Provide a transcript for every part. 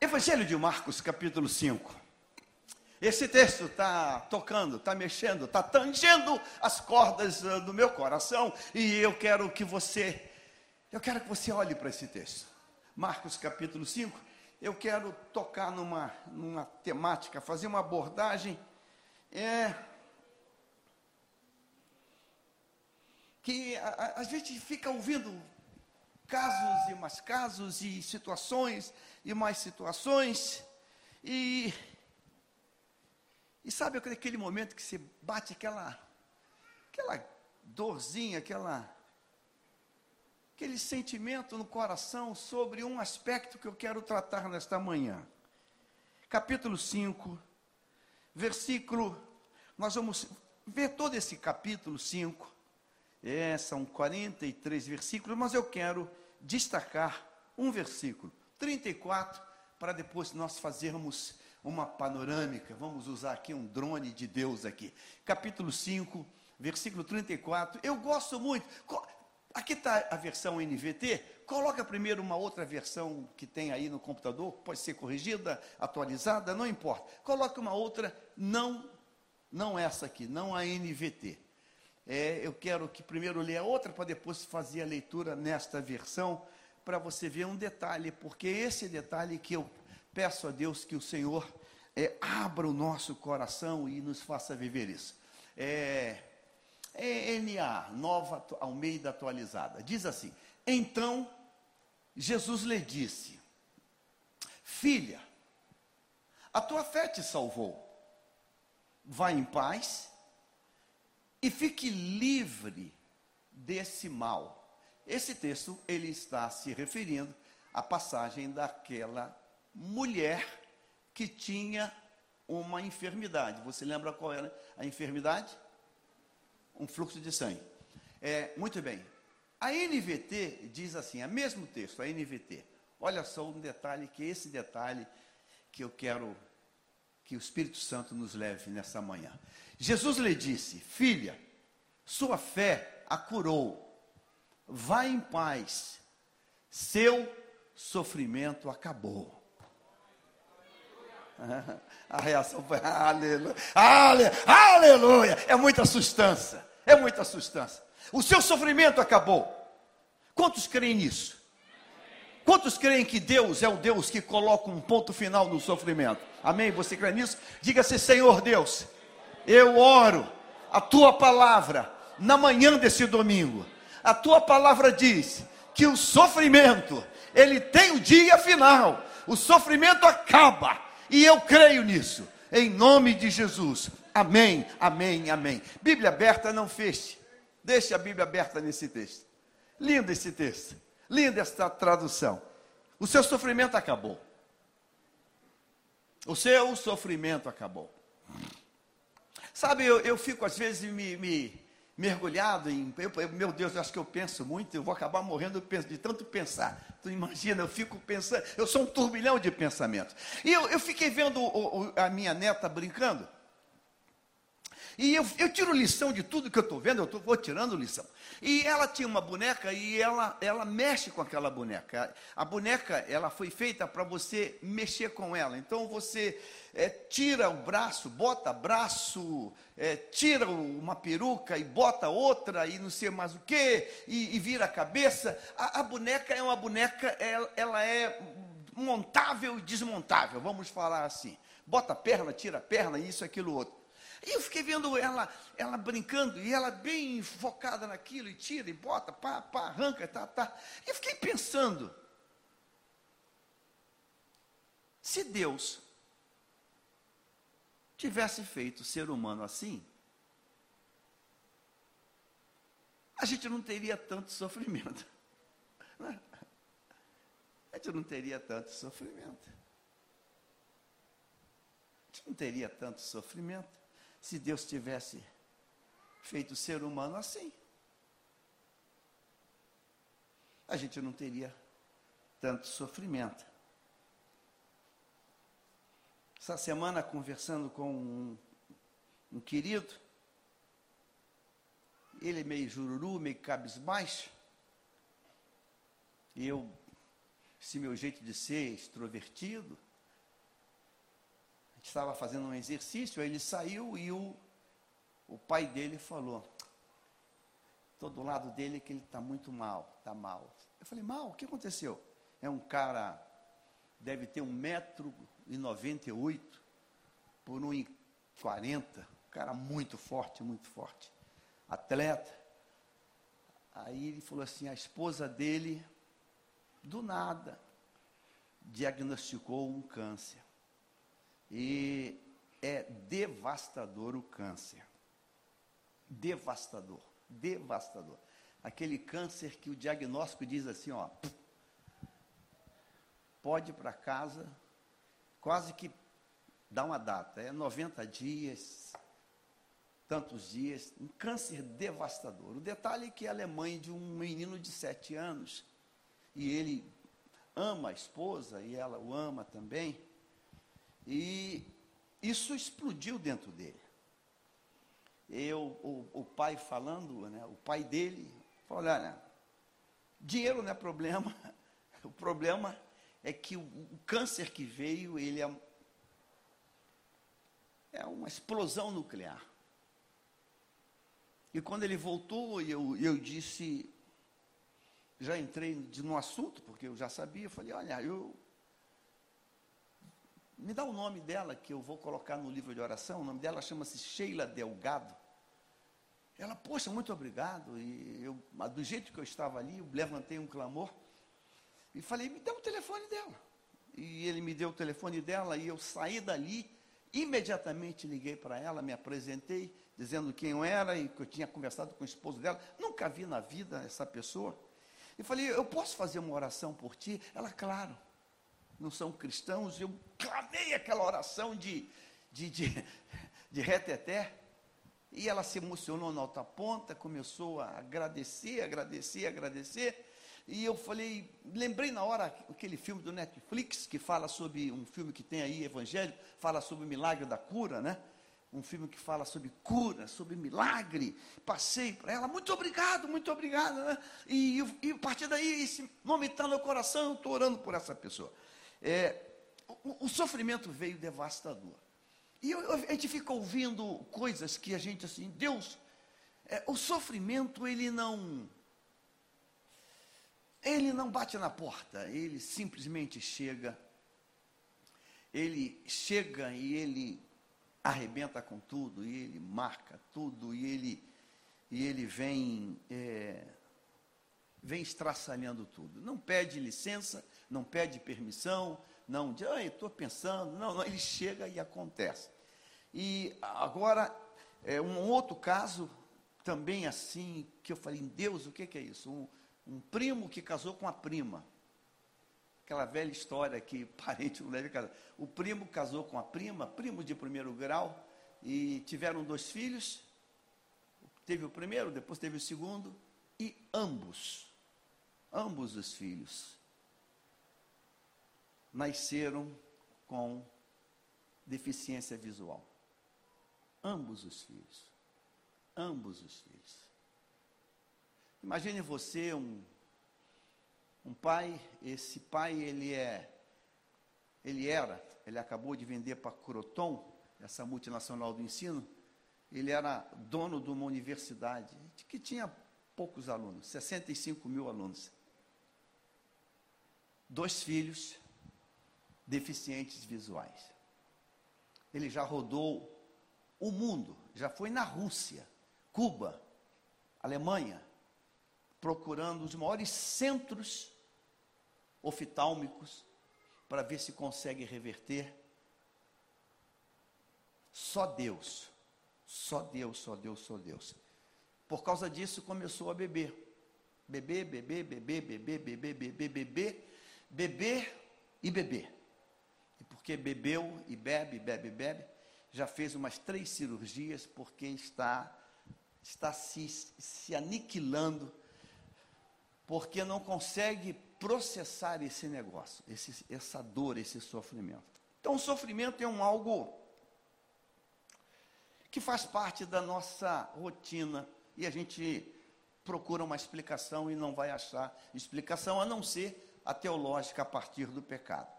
Evangelho de Marcos, capítulo 5. Esse texto está tocando, está mexendo, está tangendo as cordas uh, do meu coração e eu quero que você, eu quero que você olhe para esse texto. Marcos capítulo 5, eu quero tocar numa, numa temática, fazer uma abordagem é, que a, a, a gente fica ouvindo casos e mais casos e situações e mais situações e e sabe aquele momento que você bate aquela, aquela dorzinha, aquela, aquele sentimento no coração sobre um aspecto que eu quero tratar nesta manhã. Capítulo 5, versículo, nós vamos ver todo esse capítulo 5, é, são 43 versículos, mas eu quero destacar um versículo, 34, para depois nós fazermos uma panorâmica. Vamos usar aqui um drone de Deus aqui. Capítulo 5, versículo 34. Eu gosto muito. Aqui está a versão NVT. Coloca primeiro uma outra versão que tem aí no computador, pode ser corrigida, atualizada, não importa. Coloca uma outra, não, não essa aqui, não a NVT. É, eu quero que primeiro ler a outra para depois fazer a leitura nesta versão, para você ver um detalhe, porque esse detalhe que eu peço a Deus que o Senhor é, abra o nosso coração e nos faça viver isso. É, é NA, Nova Almeida Atualizada, diz assim: Então Jesus lhe disse, Filha, a tua fé te salvou, vá em paz e fique livre desse mal. Esse texto ele está se referindo à passagem daquela mulher que tinha uma enfermidade. Você lembra qual era a enfermidade? Um fluxo de sangue. É, muito bem. A NVT diz assim, é mesmo texto, a NVT. Olha só um detalhe, que esse detalhe que eu quero que o Espírito Santo nos leve nessa manhã. Jesus lhe disse: Filha, sua fé a curou. Vá em paz. Seu sofrimento acabou. A reação foi aleluia, aleluia. É muita sustância, é muita sustância. O seu sofrimento acabou. Quantos creem nisso? Quantos creem que Deus é o Deus que coloca um ponto final no sofrimento? Amém? Você crê nisso? Diga-se, Senhor Deus, eu oro a tua palavra na manhã desse domingo. A tua palavra diz que o sofrimento, ele tem o dia final. O sofrimento acaba e eu creio nisso, em nome de Jesus. Amém, amém, amém. Bíblia aberta, não feche. Deixe a Bíblia aberta nesse texto. Lindo esse texto. Linda esta tradução. O seu sofrimento acabou. O seu sofrimento acabou. Sabe, eu, eu fico às vezes me, me mergulhado em. Eu, meu Deus, eu acho que eu penso muito, eu vou acabar morrendo de tanto pensar. Tu imagina, eu fico pensando, eu sou um turbilhão de pensamentos. E eu, eu fiquei vendo o, o, a minha neta brincando. E eu, eu tiro lição de tudo que eu estou vendo, eu tô, vou tirando lição. E ela tinha uma boneca e ela, ela mexe com aquela boneca. A boneca, ela foi feita para você mexer com ela. Então você é, tira o braço, bota braço, é, tira uma peruca e bota outra e não sei mais o que, e, e, vira a cabeça. A, a boneca é uma boneca, ela, ela é montável e desmontável, vamos falar assim. Bota a perna, tira a perna, isso, aquilo, outro. E eu fiquei vendo ela, ela brincando, e ela bem focada naquilo, e tira, e bota, pá, pá, arranca, tá, tá. E eu fiquei pensando, se Deus tivesse feito o ser humano assim, a gente não teria tanto sofrimento. Né? A gente não teria tanto sofrimento. A gente não teria tanto sofrimento se Deus tivesse feito o ser humano assim. A gente não teria tanto sofrimento. Essa semana, conversando com um, um querido, ele é meio jururu, meio cabisbaixo, e eu, esse meu jeito de ser extrovertido, estava fazendo um exercício, aí ele saiu e o, o pai dele falou, estou do lado dele que ele está muito mal, está mal. Eu falei, mal, o que aconteceu? É um cara, deve ter um metro e noventa e oito por um e quarenta, um cara muito forte, muito forte, atleta. Aí ele falou assim, a esposa dele, do nada, diagnosticou um câncer. E é devastador o câncer. Devastador, devastador. Aquele câncer que o diagnóstico diz assim, ó, pode ir para casa, quase que dá uma data, é 90 dias, tantos dias, um câncer devastador. O detalhe é que ela é mãe de um menino de sete anos, e ele ama a esposa, e ela o ama também, e isso explodiu dentro dele. Eu, o, o pai falando, né, o pai dele, falou, olha, dinheiro não é problema, o problema é que o, o câncer que veio, ele é, é uma explosão nuclear. E quando ele voltou, eu, eu disse, já entrei no assunto, porque eu já sabia, eu falei, olha, eu. Me dá o nome dela, que eu vou colocar no livro de oração. O nome dela chama-se Sheila Delgado. Ela, poxa, muito obrigado. E eu, do jeito que eu estava ali, eu levantei um clamor e falei, me dá o telefone dela. E ele me deu o telefone dela e eu saí dali, imediatamente liguei para ela, me apresentei, dizendo quem eu era e que eu tinha conversado com o esposo dela. Nunca vi na vida essa pessoa. E falei, eu posso fazer uma oração por ti? Ela, claro. Não são cristãos. Eu clamei aquela oração de, de, de, de reteté. E ela se emocionou na outra ponta, começou a agradecer, agradecer, agradecer. E eu falei, lembrei na hora aquele filme do Netflix que fala sobre um filme que tem aí evangélico, fala sobre o milagre da cura, né? um filme que fala sobre cura, sobre milagre. Passei para ela, muito obrigado, muito obrigado. Né? E, e, a partir daí, esse nome está no coração, eu estou orando por essa pessoa. É, o, o, sofrimento veio devastador. E eu, a gente fica ouvindo coisas que a gente assim, Deus, é, o sofrimento ele não, ele não bate na porta, ele simplesmente chega, ele chega e ele arrebenta com tudo, e ele marca tudo, e ele, e ele vem, é, vem estraçalhando tudo. Não pede licença, não pede permissão, não diz, ah, estou pensando, não, não, ele chega e acontece. E agora, é, um outro caso, também assim, que eu falei, Deus, o que, que é isso? Um, um primo que casou com a prima. Aquela velha história que parente não deve casar. O primo casou com a prima, primo de primeiro grau, e tiveram dois filhos. Teve o primeiro, depois teve o segundo, e ambos, ambos os filhos, nasceram com deficiência visual. Ambos os filhos. Ambos os filhos. Imagine você, um um pai, esse pai ele é, ele era, ele acabou de vender para Croton, essa multinacional do ensino, ele era dono de uma universidade que tinha poucos alunos, 65 mil alunos. Dois filhos deficientes visuais. Ele já rodou o mundo, já foi na Rússia, Cuba, Alemanha, procurando os maiores centros oftálmicos para ver se consegue reverter. Só Deus, só Deus, só Deus, só Deus. Por causa disso começou a beber. Beber, beber, beber, beber, beber, beber, beber, beber e beber. Porque bebeu e bebe, bebe, bebe, já fez umas três cirurgias porque está está se, se aniquilando porque não consegue processar esse negócio, esse, essa dor, esse sofrimento. Então, o sofrimento é um algo que faz parte da nossa rotina e a gente procura uma explicação e não vai achar explicação a não ser a teológica a partir do pecado.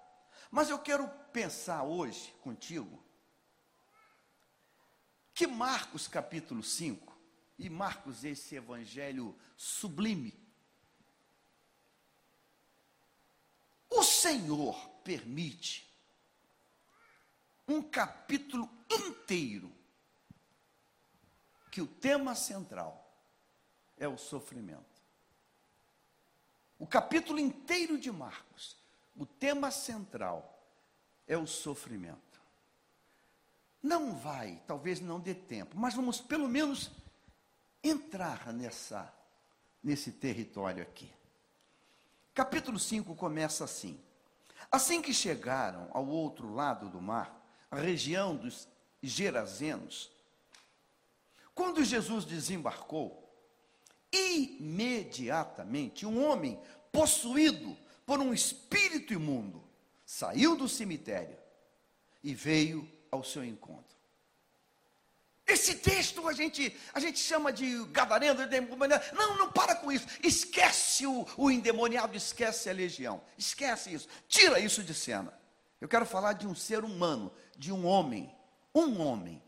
Mas eu quero pensar hoje contigo que Marcos capítulo 5, e Marcos esse evangelho sublime, o Senhor permite um capítulo inteiro que o tema central é o sofrimento. O capítulo inteiro de Marcos, o tema central é o sofrimento. Não vai, talvez não dê tempo, mas vamos pelo menos entrar nessa nesse território aqui. Capítulo 5 começa assim: Assim que chegaram ao outro lado do mar, a região dos Gerazenos, quando Jesus desembarcou, imediatamente um homem possuído por um espírito imundo saiu do cemitério e veio ao seu encontro. Esse texto a gente, a gente chama de gadareno, não, não para com isso, esquece o, o endemoniado, esquece a legião, esquece isso, tira isso de cena. Eu quero falar de um ser humano, de um homem, um homem,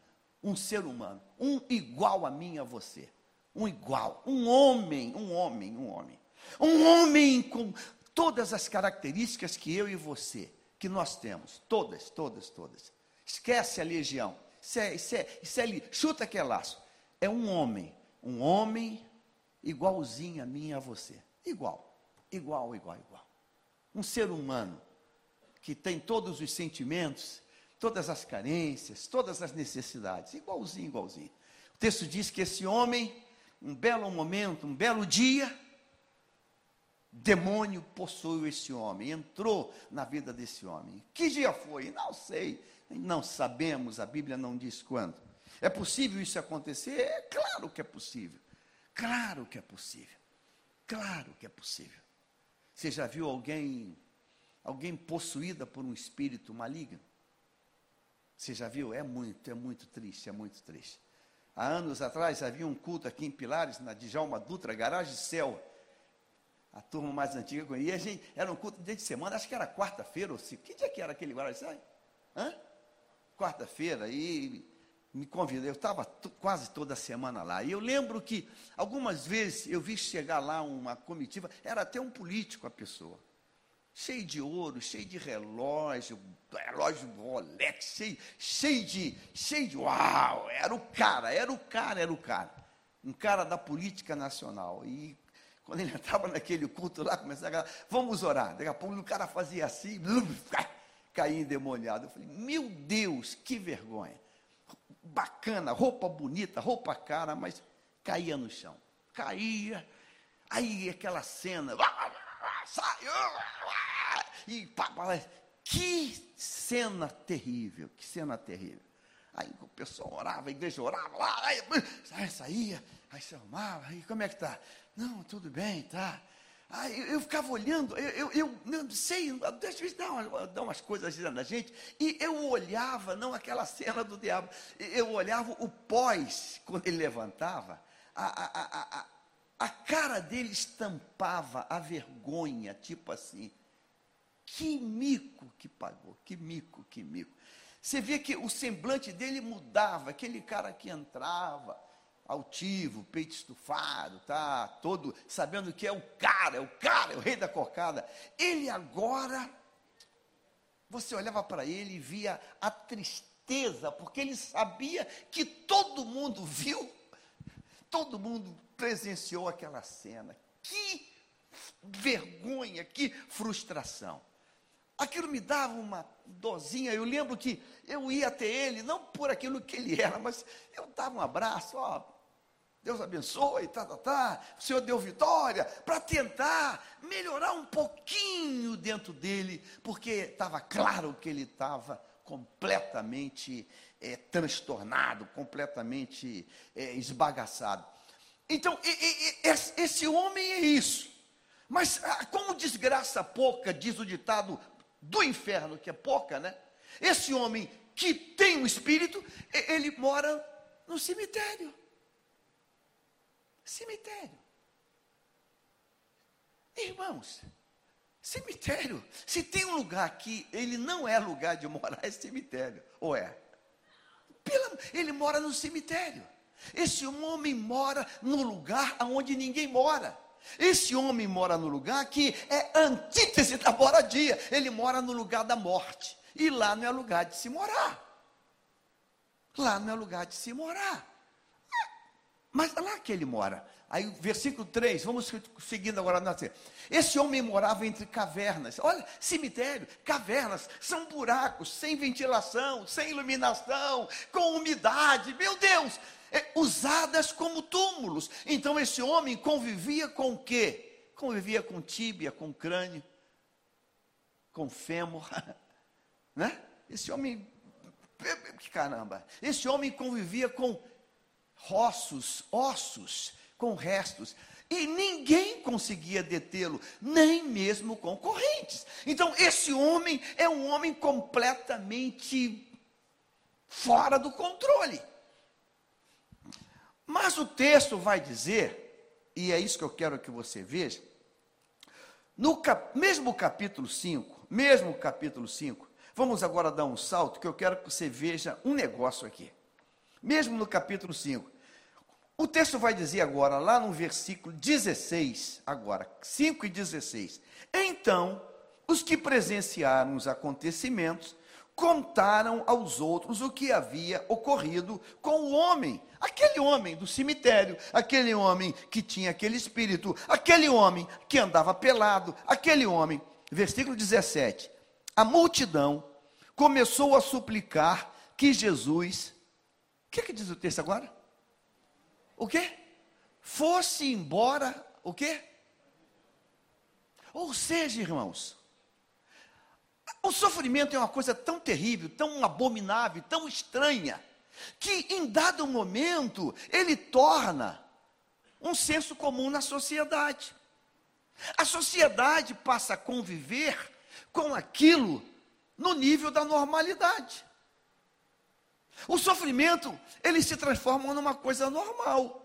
um ser humano, um igual a mim a você, um igual, um homem, um homem, um homem, um homem com todas as características que eu e você, que nós temos, todas, todas, todas. Esquece a legião. Isso é, isso é, isso é. Chuta que é laço. É um homem. Um homem igualzinho a mim e a você. Igual. Igual, igual, igual. Um ser humano que tem todos os sentimentos, todas as carências, todas as necessidades. Igualzinho, igualzinho. O texto diz que esse homem, um belo momento, um belo dia, demônio possuiu esse homem, entrou na vida desse homem. Que dia foi? Não sei. Não sabemos, a Bíblia não diz quando. É possível isso acontecer? É claro que é possível. Claro que é possível. Claro que é possível. Você já viu alguém alguém possuída por um espírito maligno? Você já viu? É muito, é muito triste, é muito triste. Há anos atrás havia um culto aqui em Pilares, na Djalma Dutra, Garagem Céu. A turma mais antiga conhecia. E a gente, era um culto de semana, acho que era quarta-feira ou se. Que dia que era aquele Céu? Hã? quarta-feira e me convidou. Eu estava quase toda semana lá. E eu lembro que algumas vezes eu vi chegar lá uma comitiva, era até um político a pessoa. Cheio de ouro, cheio de relógio, relógio Rolex, cheio, cheio de, cheio de uau, era o cara, era o cara, era o cara. Um cara da política nacional. E quando ele estava naquele culto lá, começava a vamos orar. Daqui a pouco o cara fazia assim, caí endemoniado. Eu falei, meu Deus, que vergonha. Bacana, roupa bonita, roupa cara, mas caía no chão. Caía. Aí aquela cena, saiu, e que cena terrível, que cena terrível. Aí o pessoal orava, a igreja orava lá, aí, aí saía, aí se arrumava, aí como é que tá? Não, tudo bem, tá. Aí eu, eu ficava olhando, eu, eu, eu não sei, às vezes dá, uma, dá umas coisas na gente, e eu olhava, não aquela cena do diabo, eu olhava o pós, quando ele levantava, a, a, a, a cara dele estampava a vergonha, tipo assim, que mico que pagou, que mico, que mico. Você via que o semblante dele mudava, aquele cara que entrava, altivo, peito estufado, tá todo sabendo que é o cara, é o cara, é o rei da cocada. Ele agora, você olhava para ele e via a tristeza, porque ele sabia que todo mundo viu, todo mundo presenciou aquela cena. Que vergonha, que frustração. Aquilo me dava uma dozinha. Eu lembro que eu ia até ele, não por aquilo que ele era, mas eu dava um abraço, ó, Deus abençoe, tá, tá, tá. O Senhor deu vitória para tentar melhorar um pouquinho dentro dele, porque estava claro que ele estava completamente é, transtornado, completamente é, esbagaçado. Então, e, e, esse homem é isso. Mas ah, como desgraça pouca, diz o ditado do inferno, que é pouca, né? Esse homem que tem um espírito, ele mora no cemitério. Cemitério. Irmãos, cemitério. Se tem um lugar que ele não é lugar de morar, é cemitério. Ou é? Engano, ele mora no cemitério. Esse homem mora no lugar onde ninguém mora. Esse homem mora no lugar que é antítese da moradia. Ele mora no lugar da morte. E lá não é lugar de se morar. Lá não é lugar de se morar. Mas lá que ele mora. Aí, versículo 3, vamos seguindo agora na Esse homem morava entre cavernas. Olha, cemitério, cavernas, são buracos, sem ventilação, sem iluminação, com umidade. Meu Deus, é, usadas como túmulos. Então esse homem convivia com o quê? Convivia com tíbia, com crânio, com fêmur, né? Esse homem, caramba, esse homem convivia com ossos, ossos, com restos. E ninguém conseguia detê-lo, nem mesmo com correntes. Então, esse homem é um homem completamente fora do controle. Mas o texto vai dizer, e é isso que eu quero que você veja, no cap, mesmo capítulo 5, mesmo capítulo 5, vamos agora dar um salto que eu quero que você veja um negócio aqui. Mesmo no capítulo 5, o texto vai dizer agora, lá no versículo 16, agora, 5 e 16. Então, os que presenciaram os acontecimentos contaram aos outros o que havia ocorrido com o homem, aquele homem do cemitério, aquele homem que tinha aquele espírito, aquele homem que andava pelado, aquele homem. Versículo 17: A multidão começou a suplicar que Jesus, que, que diz o texto agora? O que? Fosse embora, o que? Ou seja, irmãos, o sofrimento é uma coisa tão terrível, tão abominável, tão estranha, que em dado momento ele torna um senso comum na sociedade. A sociedade passa a conviver com aquilo no nível da normalidade. O sofrimento, ele se transforma numa coisa normal.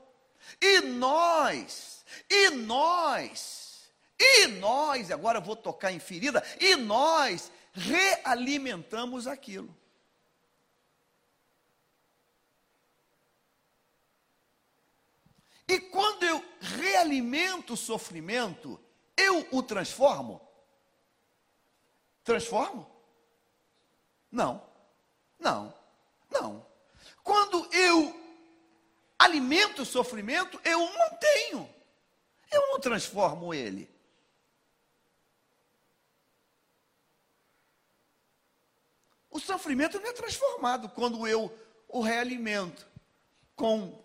E nós, e nós, e nós, agora eu vou tocar em ferida, e nós realimentamos aquilo. E quando eu realimento o sofrimento, eu o transformo? Transformo? Não, não, não. Quando eu alimento o sofrimento, eu o mantenho, eu não transformo ele. O sofrimento não é transformado quando eu o realimento com,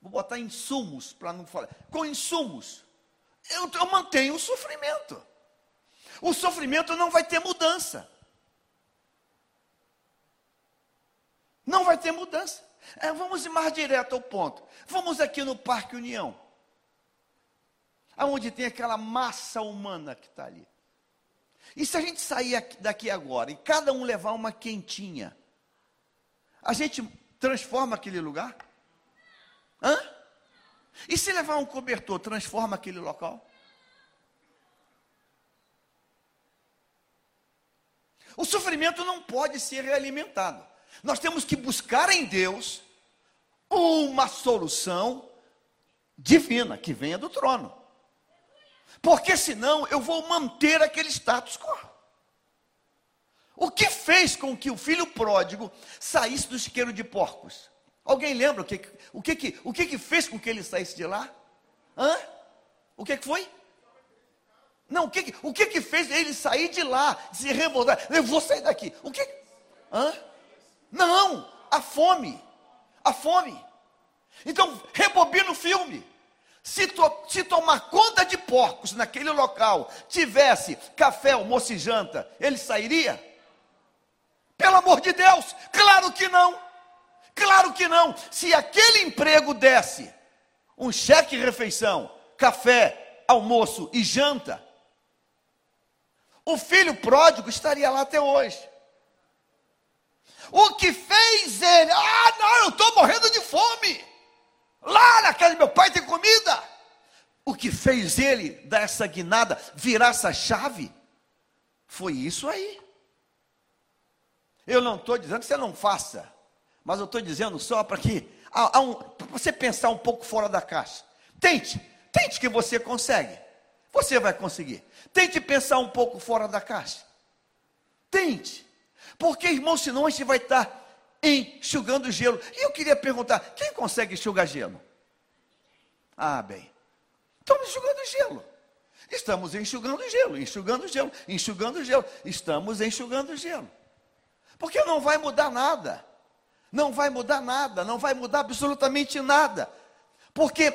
vou botar insumos para não falar, com insumos. Eu, eu mantenho o sofrimento. O sofrimento não vai ter mudança. Não vai ter mudança. É, vamos ir mais direto ao ponto. Vamos aqui no Parque União. Aonde tem aquela massa humana que está ali. E se a gente sair daqui agora e cada um levar uma quentinha, a gente transforma aquele lugar? Hã? E se levar um cobertor, transforma aquele local? O sofrimento não pode ser realimentado. Nós temos que buscar em Deus uma solução divina que venha do trono. Porque senão eu vou manter aquele status quo. O que fez com que o filho pródigo saísse do chiqueiro de porcos? Alguém lembra o que, o que, o que, que fez com que ele saísse de lá? Hã? O que, que foi? Não, o que, o que, que fez ele sair de lá, se revoltar? Eu vou sair daqui. O que? Hã? Não, a fome. A fome. Então, rebobina o filme. Se, to, se tomar conta de porcos naquele local tivesse café, almoço e janta, ele sairia? Pelo amor de Deus, claro que não. Claro que não. Se aquele emprego desse um cheque refeição, café, almoço e janta, o filho pródigo estaria lá até hoje. O que fez ele? Ah, não, eu estou morrendo de fome. Lá na casa do meu pai tem comida. O que fez ele dar essa guinada, virar essa chave, foi isso aí. Eu não estou dizendo que você não faça. Mas eu estou dizendo só para que um, você pensar um pouco fora da caixa. Tente, tente que você consegue. Você vai conseguir. Tente pensar um pouco fora da caixa. Tente. Porque, irmão, senão a gente vai estar enxugando gelo. E eu queria perguntar: quem consegue enxugar gelo? Ah, bem. Estamos enxugando gelo. Estamos enxugando gelo, enxugando gelo, enxugando gelo. Estamos enxugando gelo. Porque não vai mudar nada. Não vai mudar nada, não vai mudar absolutamente nada. Porque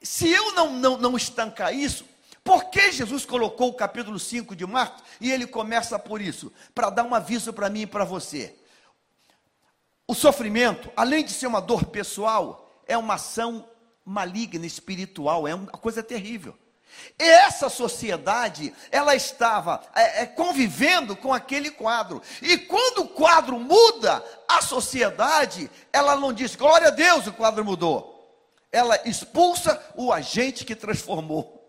se eu não, não, não estancar isso, por que Jesus colocou o capítulo 5 de Marcos e ele começa por isso? Para dar um aviso para mim e para você. O sofrimento, além de ser uma dor pessoal, é uma ação maligna, espiritual, é uma coisa terrível. E essa sociedade, ela estava é, é, convivendo com aquele quadro. E quando o quadro muda, a sociedade, ela não diz, glória a Deus, o quadro mudou. Ela expulsa o agente que transformou.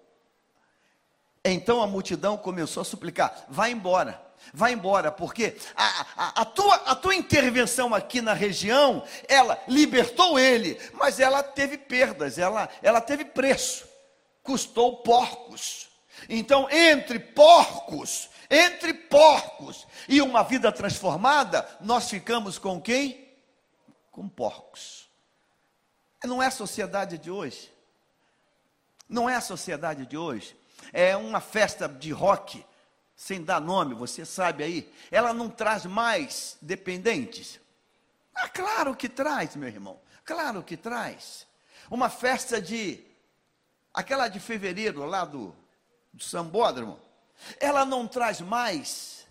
Então a multidão começou a suplicar: vai embora, vai embora, porque a, a, a, tua, a tua intervenção aqui na região, ela libertou ele, mas ela teve perdas, ela, ela teve preço custou porcos. Então, entre porcos, entre porcos e uma vida transformada, nós ficamos com quem? Com porcos. Não é a sociedade de hoje. Não é a sociedade de hoje. É uma festa de rock, sem dar nome, você sabe aí. Ela não traz mais dependentes. Ah, claro que traz, meu irmão. Claro que traz. Uma festa de aquela de fevereiro lá do, do Sambódromo, ela não traz mais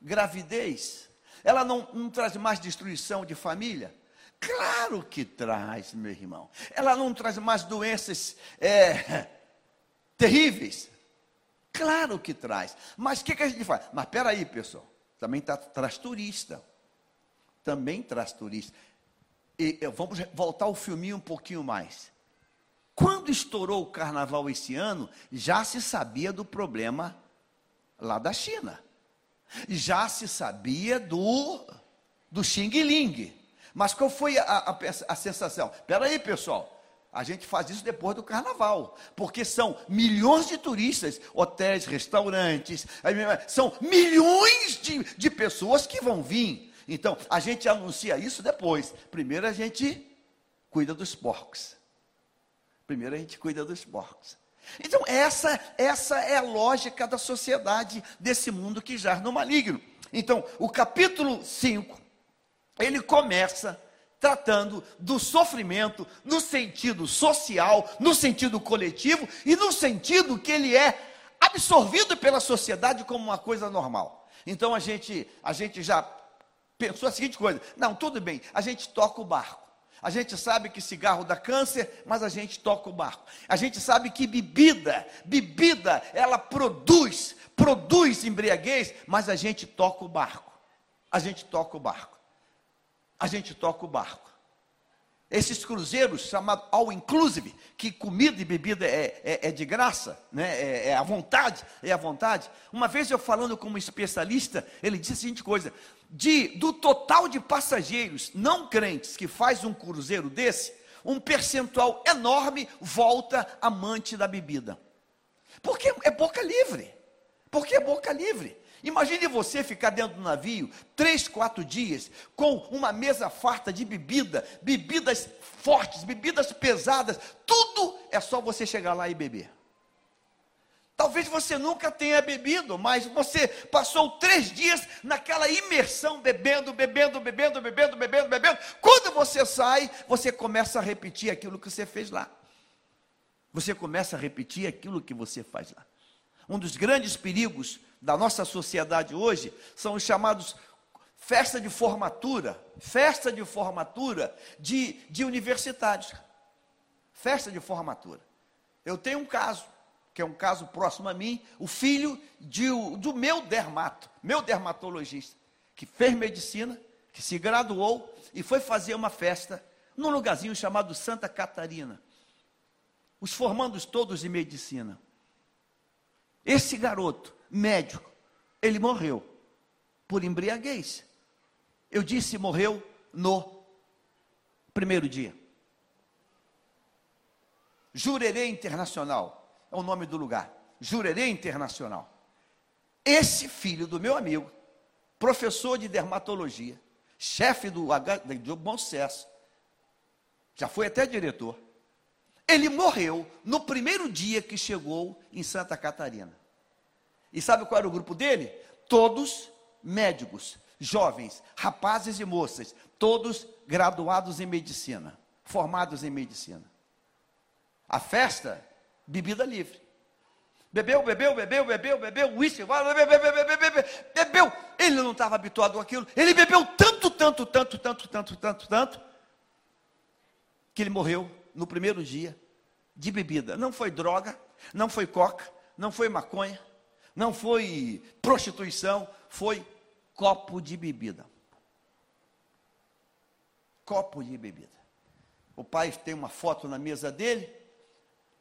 gravidez, ela não, não traz mais destruição de família. Claro que traz, meu irmão. Ela não traz mais doenças é, terríveis. Claro que traz. Mas o que, que, a gente faz? Mas espera aí, pessoal. Também tá, traz turista. Também traz turista. E, vamos voltar o filminho um pouquinho mais. Quando estourou o carnaval esse ano, já se sabia do problema lá da China. Já se sabia do, do Xing Ling. Mas qual foi a, a, a sensação? Espera aí, pessoal. A gente faz isso depois do carnaval, porque são milhões de turistas, hotéis, restaurantes, são milhões de, de pessoas que vão vir. Então, a gente anuncia isso depois. Primeiro a gente cuida dos porcos. Primeiro a gente cuida dos porcos. Então, essa, essa é a lógica da sociedade desse mundo que já no maligno. Então, o capítulo 5, ele começa tratando do sofrimento no sentido social, no sentido coletivo e no sentido que ele é absorvido pela sociedade como uma coisa normal. Então a gente, a gente já pensou a seguinte coisa: não, tudo bem, a gente toca o barco. A gente sabe que cigarro dá câncer, mas a gente toca o barco. A gente sabe que bebida, bebida, ela produz, produz embriaguez, mas a gente toca o barco. A gente toca o barco. A gente toca o barco. Esses cruzeiros chamados all inclusive, que comida e bebida é, é, é de graça, né? É, é à vontade, é à vontade. Uma vez eu falando com um especialista, ele disse a seguinte coisa: de, do total de passageiros não crentes que faz um cruzeiro desse, um percentual enorme volta amante da bebida. Porque é boca livre. Porque é boca livre. Imagine você ficar dentro do navio três, quatro dias com uma mesa farta de bebida, bebidas fortes, bebidas pesadas, tudo é só você chegar lá e beber. Talvez você nunca tenha bebido, mas você passou três dias naquela imersão, bebendo, bebendo, bebendo, bebendo, bebendo, bebendo. Quando você sai, você começa a repetir aquilo que você fez lá. Você começa a repetir aquilo que você faz lá. Um dos grandes perigos da nossa sociedade hoje são os chamados festa de formatura, festa de formatura de, de universitários. Festa de formatura. Eu tenho um caso que é um caso próximo a mim, o filho de, do meu dermato, meu dermatologista, que fez medicina, que se graduou e foi fazer uma festa num lugarzinho chamado Santa Catarina. Os formandos todos em medicina. Esse garoto, médico, ele morreu por embriaguez. Eu disse morreu no Primeiro dia. Jurerê Internacional é o nome do lugar. Jurerê Internacional. Esse filho do meu amigo, professor de dermatologia, chefe do, do Bom Sucesso, já foi até diretor. Ele morreu no primeiro dia que chegou em Santa Catarina. E sabe qual era o grupo dele? Todos médicos, jovens, rapazes e moças, todos graduados em medicina, formados em medicina. A festa, bebida livre. Bebeu, bebeu, bebeu, bebeu, bebeu, uísque, bebeu, bebeu, bebeu, bebeu, bebeu. Ele não estava habituado àquilo. Ele bebeu tanto, tanto, tanto, tanto, tanto, tanto, tanto, que ele morreu no primeiro dia de bebida. Não foi droga, não foi coca, não foi maconha, não foi prostituição, foi copo de bebida. Copo de bebida. O pai tem uma foto na mesa dele,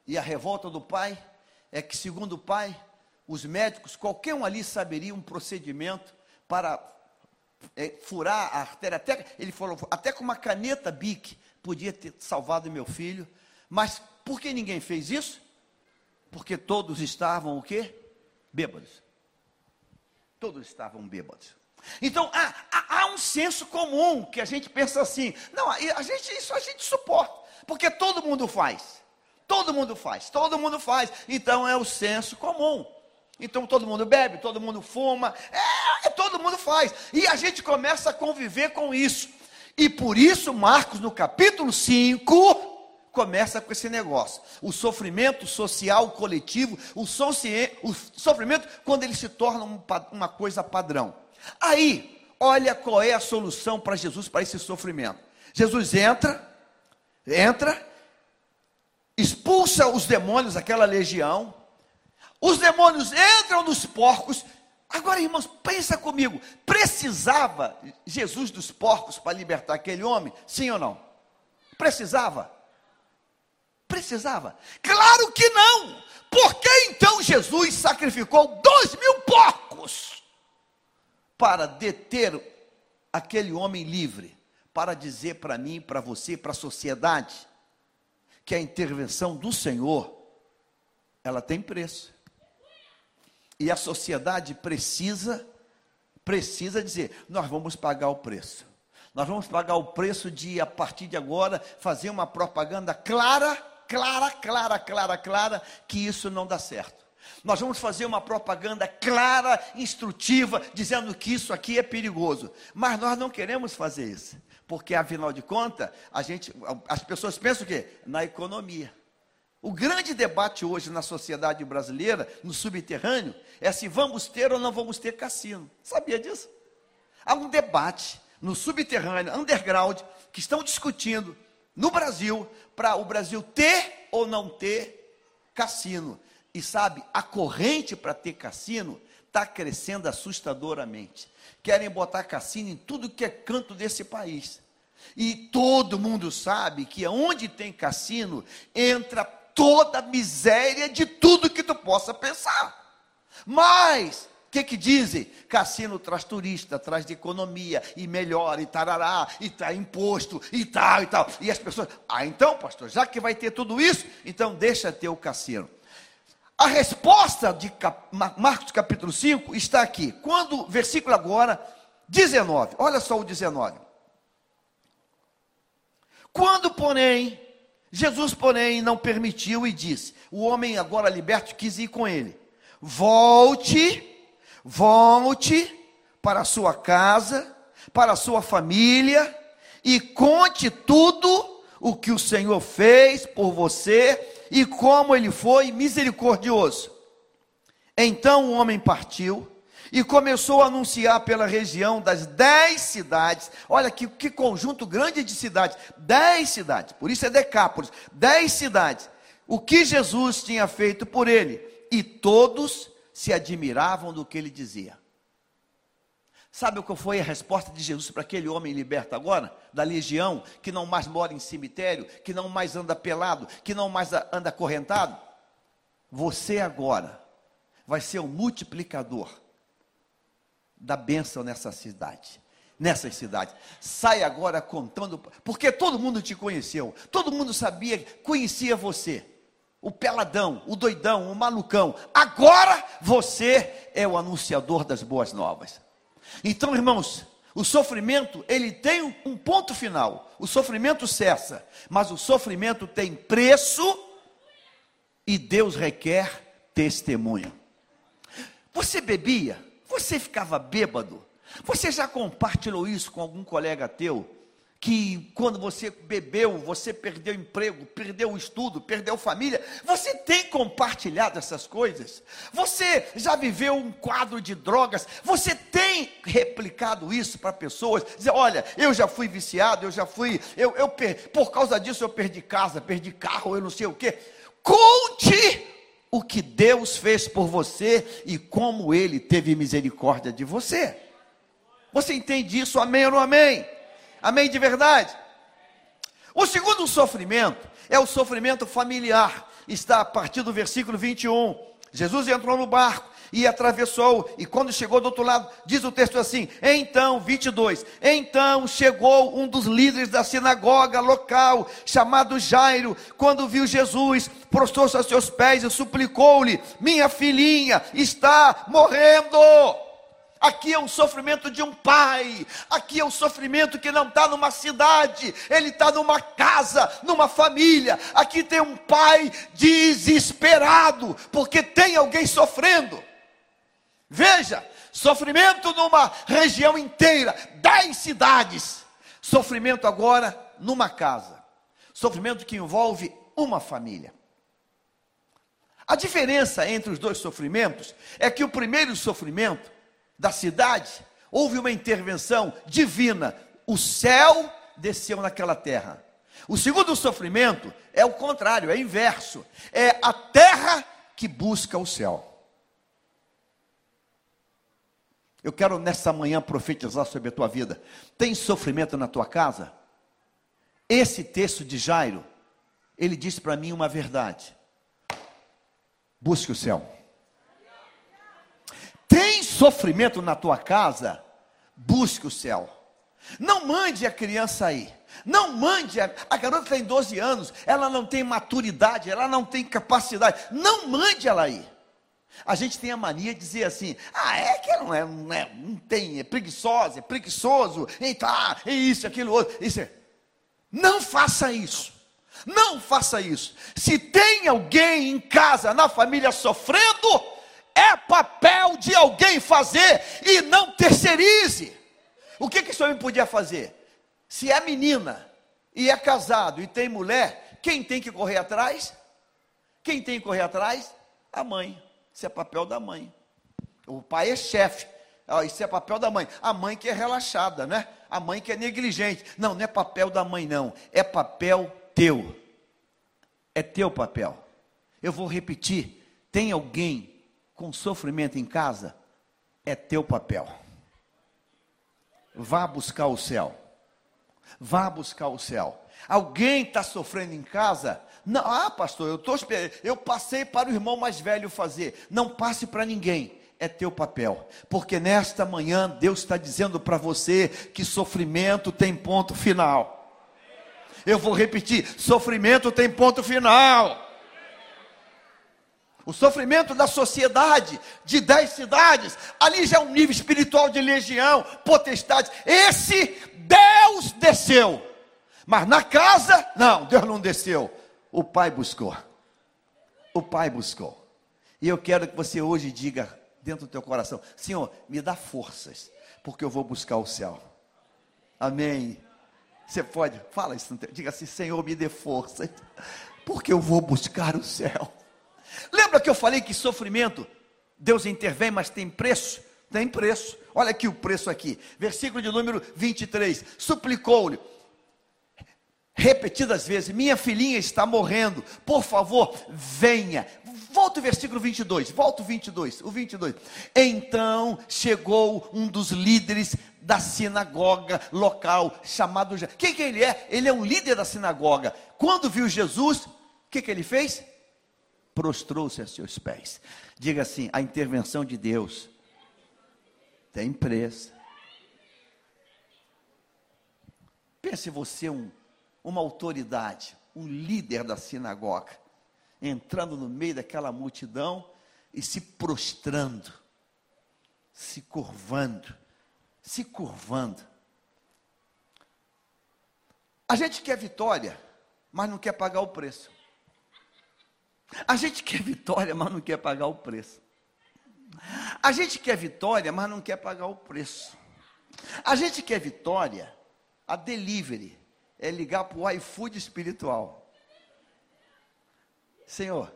e a revolta do pai é que, segundo o pai, os médicos, qualquer um ali saberia um procedimento para é, furar a artéria. Até, ele falou, até com uma caneta bic podia ter salvado meu filho. Mas por que ninguém fez isso? Porque todos estavam o quê? Bêbados. Todos estavam bêbados. Então há, há, há, um senso comum que a gente pensa assim. Não, a gente, isso a gente suporta, porque todo mundo faz. Todo mundo faz, todo mundo faz. Então é o senso comum. Então todo mundo bebe, todo mundo fuma, é, é, todo mundo faz. E a gente começa a conviver com isso. E por isso, Marcos, no capítulo 5, começa com esse negócio. O sofrimento social coletivo, o, sofrimento quando ele se torna um, uma coisa padrão. Aí, olha qual é a solução para Jesus para esse sofrimento. Jesus entra, entra, expulsa os demônios, aquela legião. Os demônios entram nos porcos. Agora, irmãos, pensa comigo. Precisava Jesus dos porcos para libertar aquele homem? Sim ou não? Precisava? Precisava? Claro que não! Por que então Jesus sacrificou dois mil porcos para deter aquele homem livre? Para dizer para mim, para você, para a sociedade, que a intervenção do Senhor, ela tem preço. E a sociedade precisa, precisa dizer: nós vamos pagar o preço. Nós vamos pagar o preço de, a partir de agora, fazer uma propaganda clara, clara, clara, clara, clara, que isso não dá certo. Nós vamos fazer uma propaganda clara, instrutiva, dizendo que isso aqui é perigoso. Mas nós não queremos fazer isso. Porque, afinal de contas, a gente, as pessoas pensam o quê? Na economia. O grande debate hoje na sociedade brasileira, no subterrâneo, é se vamos ter ou não vamos ter cassino. Sabia disso? Há um debate no subterrâneo, underground, que estão discutindo no Brasil para o Brasil ter ou não ter cassino. E sabe, a corrente para ter cassino está crescendo assustadoramente querem botar cassino em tudo que é canto desse país. E todo mundo sabe que onde tem cassino, entra toda a miséria de tudo que tu possa pensar. Mas, que que dizem? Cassino traz turista, traz de economia, e melhora, e tarará, e tá imposto, e tal, e tal. E as pessoas, ah, então, pastor, já que vai ter tudo isso, então deixa ter o cassino. A resposta de Marcos capítulo 5 está aqui. Quando, versículo agora, 19. Olha só o 19. Quando, porém, Jesus, porém, não permitiu e disse: O homem agora liberto quis ir com ele. Volte, volte para a sua casa, para a sua família e conte tudo o que o Senhor fez por você e como ele foi misericordioso. Então o homem partiu e começou a anunciar pela região das dez cidades. Olha que, que conjunto grande de cidades. Dez cidades, por isso é Decápolis. Dez cidades. O que Jesus tinha feito por ele. E todos se admiravam do que ele dizia. Sabe o que foi a resposta de Jesus para aquele homem liberto agora? Da legião, que não mais mora em cemitério, que não mais anda pelado, que não mais anda acorrentado? Você agora vai ser o multiplicador da bênção nessa cidade. nessas cidades. Sai agora contando, porque todo mundo te conheceu, todo mundo sabia, conhecia você. O peladão, o doidão, o malucão. Agora você é o anunciador das boas novas. Então, irmãos, o sofrimento, ele tem um ponto final. O sofrimento cessa, mas o sofrimento tem preço e Deus requer testemunho. Você bebia? Você ficava bêbado? Você já compartilhou isso com algum colega teu? Que quando você bebeu, você perdeu emprego, perdeu o estudo, perdeu família. Você tem compartilhado essas coisas? Você já viveu um quadro de drogas? Você tem replicado isso para pessoas? Dizer, olha, eu já fui viciado, eu já fui, eu, eu por causa disso eu perdi casa, perdi carro, eu não sei o quê. Conte o que Deus fez por você e como Ele teve misericórdia de você. Você entende isso? Amém ou não amém? Amém de verdade? O segundo sofrimento é o sofrimento familiar. Está a partir do versículo 21. Jesus entrou no barco e atravessou, e quando chegou do outro lado, diz o texto assim: então, 22, então chegou um dos líderes da sinagoga local, chamado Jairo, quando viu Jesus, prostrou-se aos seus pés e suplicou-lhe: Minha filhinha está morrendo. Aqui é o sofrimento de um pai. Aqui é o sofrimento que não está numa cidade, ele está numa casa, numa família. Aqui tem um pai desesperado, porque tem alguém sofrendo. Veja, sofrimento numa região inteira, dez cidades. Sofrimento agora numa casa. Sofrimento que envolve uma família. A diferença entre os dois sofrimentos é que o primeiro sofrimento da cidade, houve uma intervenção divina. O céu desceu naquela terra. O segundo sofrimento é o contrário, é inverso. É a terra que busca o céu. Eu quero nessa manhã profetizar sobre a tua vida. Tem sofrimento na tua casa? Esse texto de Jairo, ele disse para mim uma verdade. Busque o céu. Tem sofrimento na tua casa? Busque o céu. Não mande a criança aí. Não mande, a, a garota tem 12 anos, ela não tem maturidade, ela não tem capacidade. Não mande ela aí. A gente tem a mania de dizer assim: ah, é que não é, não, é, não tem, é preguiçosa, é preguiçoso, eita, ah, é isso, aquilo, outro. Isso é. Não faça isso. Não faça isso. Se tem alguém em casa, na família sofrendo, é papel de alguém fazer e não terceirize. O que, que esse homem podia fazer? Se é menina e é casado e tem mulher, quem tem que correr atrás? Quem tem que correr atrás? A mãe. Isso é papel da mãe. O pai é chefe. Isso é papel da mãe. A mãe que é relaxada, né? A mãe que é negligente. Não, não é papel da mãe, não. É papel teu. É teu papel. Eu vou repetir. Tem alguém com sofrimento em casa, é teu papel. Vá buscar o céu. Vá buscar o céu. Alguém está sofrendo em casa? Não, ah, pastor, eu, eu passei para o irmão mais velho fazer. Não passe para ninguém. É teu papel. Porque nesta manhã Deus está dizendo para você que sofrimento tem ponto final. Eu vou repetir: sofrimento tem ponto final. O sofrimento da sociedade de dez cidades, ali já é um nível espiritual de legião, potestade. Esse Deus desceu. Mas na casa, não, Deus não desceu. O Pai buscou. O Pai buscou. E eu quero que você hoje diga dentro do teu coração: Senhor, me dá forças, porque eu vou buscar o céu. Amém. Você pode, fala isso, diga assim: Senhor, me dê forças, porque eu vou buscar o céu. Lembra que eu falei que sofrimento, Deus intervém, mas tem preço? Tem preço. Olha aqui o preço aqui. Versículo de número 23. Suplicou-lhe repetidas vezes: Minha filhinha está morrendo, por favor, venha. Volta o versículo 22, volta o 22, o 22. Então chegou um dos líderes da sinagoga local, chamado. Quem que ele é? Ele é um líder da sinagoga. Quando viu Jesus, o que, que ele fez? Prostrou-se a seus pés. Diga assim: a intervenção de Deus tem preço. Pense você um, uma autoridade, um líder da sinagoga, entrando no meio daquela multidão e se prostrando, se curvando, se curvando. A gente quer vitória, mas não quer pagar o preço. A gente quer vitória, mas não quer pagar o preço. A gente quer vitória, mas não quer pagar o preço. A gente quer vitória, a delivery é ligar para o iFood espiritual. Senhor,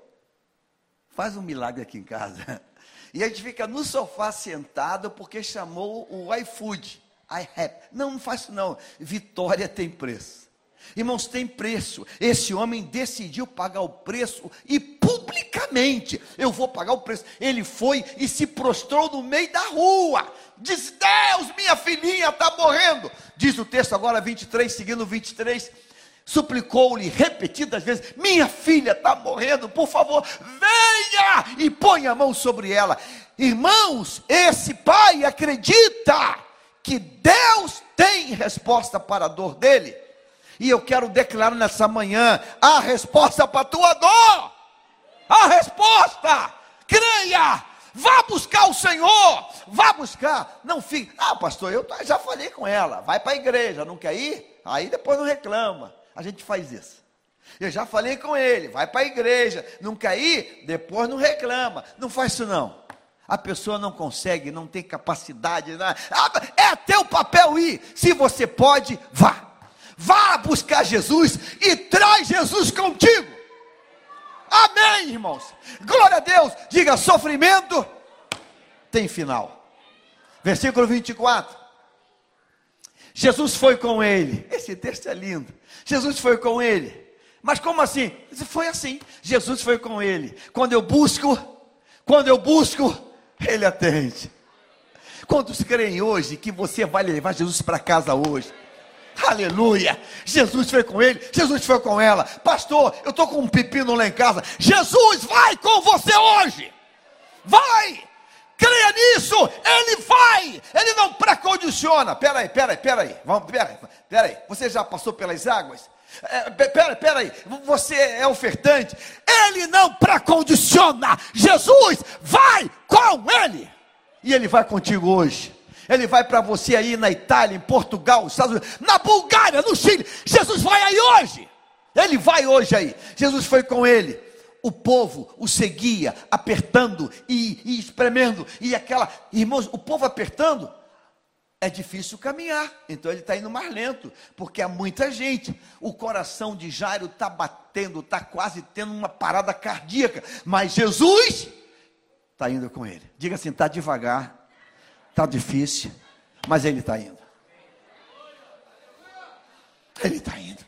faz um milagre aqui em casa. E a gente fica no sofá sentado porque chamou o iFood. I have. Não, não faz isso não. Vitória tem preço. Irmãos, tem preço. Esse homem decidiu pagar o preço e publicamente eu vou pagar o preço. Ele foi e se prostrou no meio da rua. Diz: Deus, minha filhinha está morrendo. Diz o texto agora 23, seguindo 23. Suplicou-lhe repetidas vezes: Minha filha está morrendo, por favor, venha e ponha a mão sobre ela. Irmãos, esse pai acredita que Deus tem resposta para a dor dele. E eu quero declarar nessa manhã a resposta para a tua dor. A resposta. Creia. Vá buscar o Senhor. Vá buscar. Não fique. Ah, pastor, eu já falei com ela. Vai para a igreja. Não quer ir? Aí depois não reclama. A gente faz isso. Eu já falei com ele. Vai para a igreja. Não quer ir? Depois não reclama. Não faz isso não. A pessoa não consegue, não tem capacidade. Não. É teu papel ir. Se você pode, vá. Vá buscar Jesus e traz Jesus contigo. Amém, irmãos. Glória a Deus. Diga: sofrimento tem final. Versículo 24. Jesus foi com ele. Esse texto é lindo. Jesus foi com ele. Mas como assim? Foi assim. Jesus foi com ele. Quando eu busco, quando eu busco, ele atende. Quantos creem hoje que você vai levar Jesus para casa hoje? Aleluia. Jesus foi com ele, Jesus foi com ela. Pastor, eu estou com um pepino lá em casa. Jesus vai com você hoje. Vai. Creia nisso, ele vai, ele não precondiciona. Peraí, peraí, peraí, vamos, peraí, peraí. Você já passou pelas águas? É, peraí, peraí, você é ofertante. Ele não precondiciona. Jesus vai com ele. E ele vai contigo hoje. Ele vai para você aí na Itália, em Portugal, Estados Unidos, na Bulgária, no Chile. Jesus vai aí hoje. Ele vai hoje aí. Jesus foi com ele. O povo o seguia, apertando e, e espremendo. E aquela, irmãos, o povo apertando, é difícil caminhar, então ele está indo mais lento, porque há muita gente. O coração de Jairo está batendo, está quase tendo uma parada cardíaca, mas Jesus está indo com ele. Diga assim: está devagar, Está difícil, mas ele está indo. Ele está indo.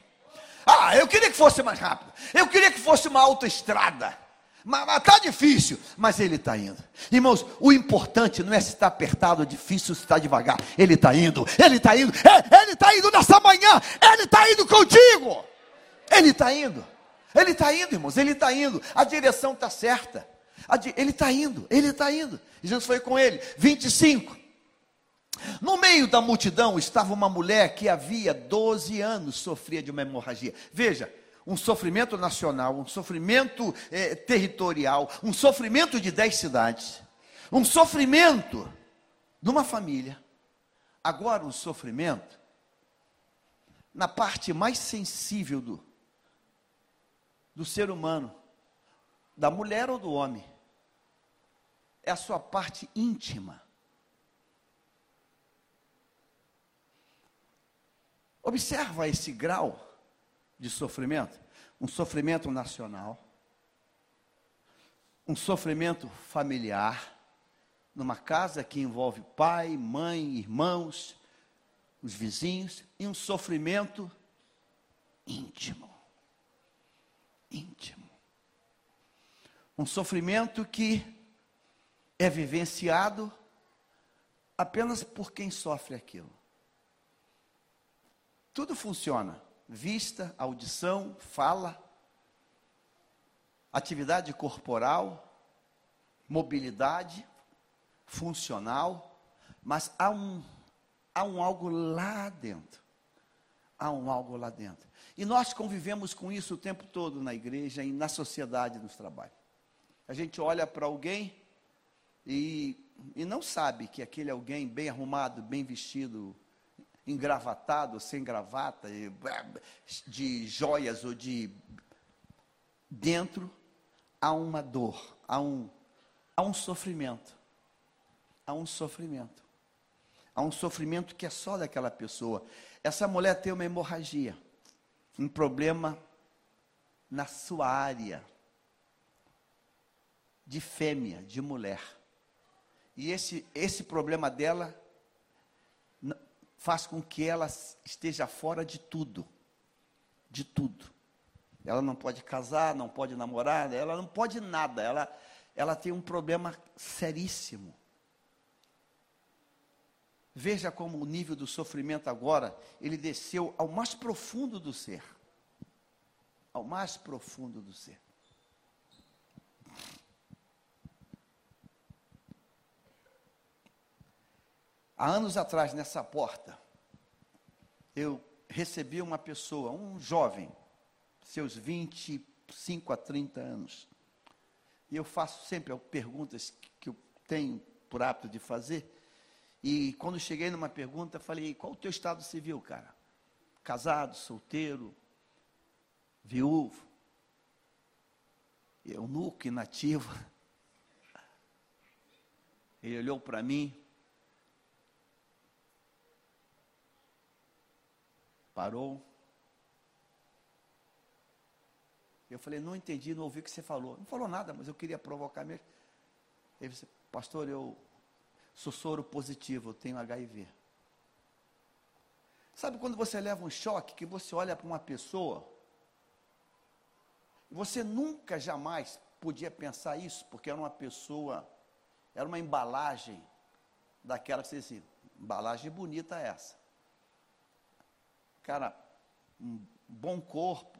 Ah, eu queria que fosse mais rápido. Eu queria que fosse uma autoestrada. Mas está difícil, mas ele está indo. Irmãos, o importante não é se está apertado, difícil, se está devagar. Ele está indo, ele está indo, é, ele está indo nessa manhã, ele está indo contigo. Ele está indo, ele está indo, irmãos, ele está indo. A direção está certa. Ele está indo, ele está indo. Jesus foi com ele. 25. No meio da multidão estava uma mulher que havia 12 anos sofria de uma hemorragia. Veja, um sofrimento nacional, um sofrimento eh, territorial, um sofrimento de 10 cidades, um sofrimento de uma família. Agora, um sofrimento na parte mais sensível do, do ser humano, da mulher ou do homem, é a sua parte íntima. Observa esse grau de sofrimento, um sofrimento nacional, um sofrimento familiar, numa casa que envolve pai, mãe, irmãos, os vizinhos, e um sofrimento íntimo. Íntimo. Um sofrimento que é vivenciado apenas por quem sofre aquilo. Tudo funciona: vista, audição, fala, atividade corporal, mobilidade funcional, mas há um, há um algo lá dentro. há um algo lá dentro. E nós convivemos com isso o tempo todo na igreja e na sociedade, nos trabalhos. A gente olha para alguém e, e não sabe que aquele alguém bem arrumado, bem vestido, engravatado, sem gravata, de joias ou de. Dentro há uma dor, há um, há um sofrimento. Há um sofrimento. Há um sofrimento que é só daquela pessoa. Essa mulher tem uma hemorragia, um problema na sua área de fêmea, de mulher. E esse, esse problema dela faz com que ela esteja fora de tudo. De tudo. Ela não pode casar, não pode namorar, ela não pode nada. Ela, ela tem um problema seríssimo. Veja como o nível do sofrimento agora, ele desceu ao mais profundo do ser. Ao mais profundo do ser. Há anos atrás, nessa porta, eu recebi uma pessoa, um jovem, seus 25 a 30 anos. E eu faço sempre perguntas que eu tenho por hábito de fazer. E quando cheguei numa pergunta, falei: qual o teu estado civil, cara? Casado, solteiro, viúvo, eunuco, inativo. Ele olhou para mim, parou. Eu falei, não entendi, não ouvi o que você falou. Não falou nada, mas eu queria provocar mesmo. Ele disse, pastor, eu sou soro positivo, eu tenho HIV. Sabe quando você leva um choque, que você olha para uma pessoa, você nunca, jamais podia pensar isso, porque era uma pessoa, era uma embalagem daquela que você dizia, embalagem bonita essa. Cara, um bom corpo,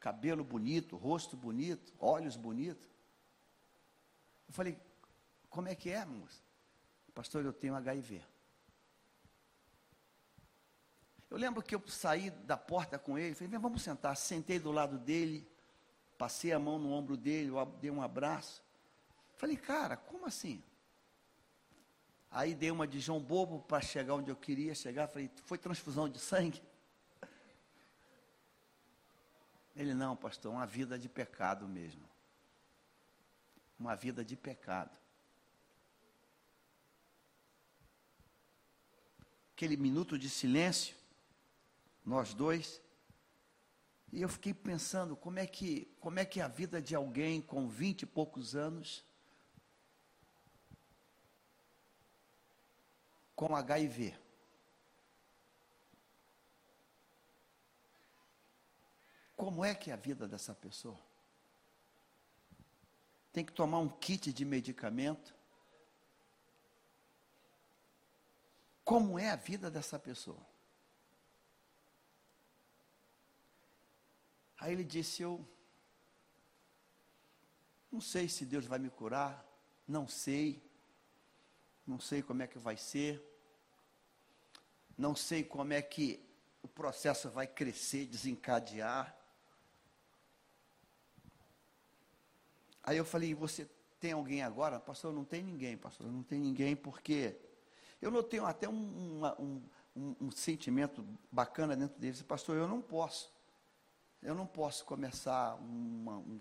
cabelo bonito, rosto bonito, olhos bonitos. Eu falei, como é que é, moça? Pastor, eu tenho HIV. Eu lembro que eu saí da porta com ele, falei, vamos sentar. Sentei do lado dele, passei a mão no ombro dele, dei um abraço. Falei, cara, como assim? Aí dei uma de João Bobo para chegar onde eu queria chegar. Falei, foi transfusão de sangue? Ele, não, pastor, uma vida de pecado mesmo. Uma vida de pecado. Aquele minuto de silêncio, nós dois, e eu fiquei pensando como é que, como é que a vida de alguém com vinte e poucos anos, com HIV. Como é que é a vida dessa pessoa? Tem que tomar um kit de medicamento. Como é a vida dessa pessoa? Aí ele disse: Eu não sei se Deus vai me curar, não sei, não sei como é que vai ser, não sei como é que o processo vai crescer, desencadear. Aí eu falei, você tem alguém agora? Pastor, não tem ninguém, pastor, não tem ninguém, porque eu não tenho até um, um, um, um sentimento bacana dentro dele. Pastor, eu não posso. Eu não posso começar uma, um,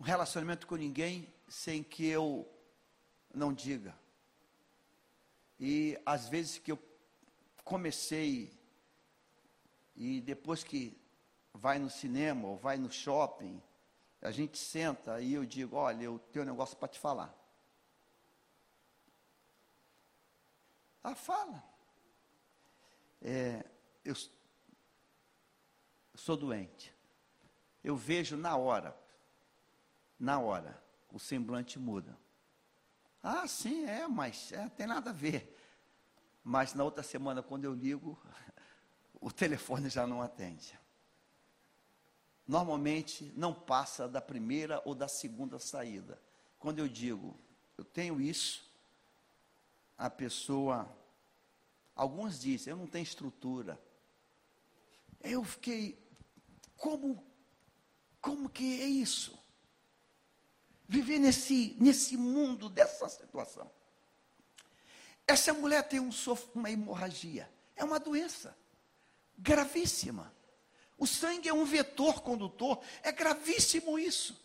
um relacionamento com ninguém sem que eu não diga. E às vezes que eu comecei, e depois que vai no cinema ou vai no shopping, a gente senta e eu digo: Olha, eu tenho um negócio para te falar. Ah, fala. É, eu sou doente. Eu vejo na hora, na hora, o semblante muda. Ah, sim, é, mas é, tem nada a ver. Mas na outra semana, quando eu ligo, o telefone já não atende normalmente não passa da primeira ou da segunda saída. Quando eu digo, eu tenho isso, a pessoa, alguns dizem, eu não tenho estrutura. Eu fiquei, como, como que é isso? Viver nesse, nesse mundo dessa situação. Essa mulher tem um, uma hemorragia, é uma doença gravíssima. O sangue é um vetor condutor, é gravíssimo isso.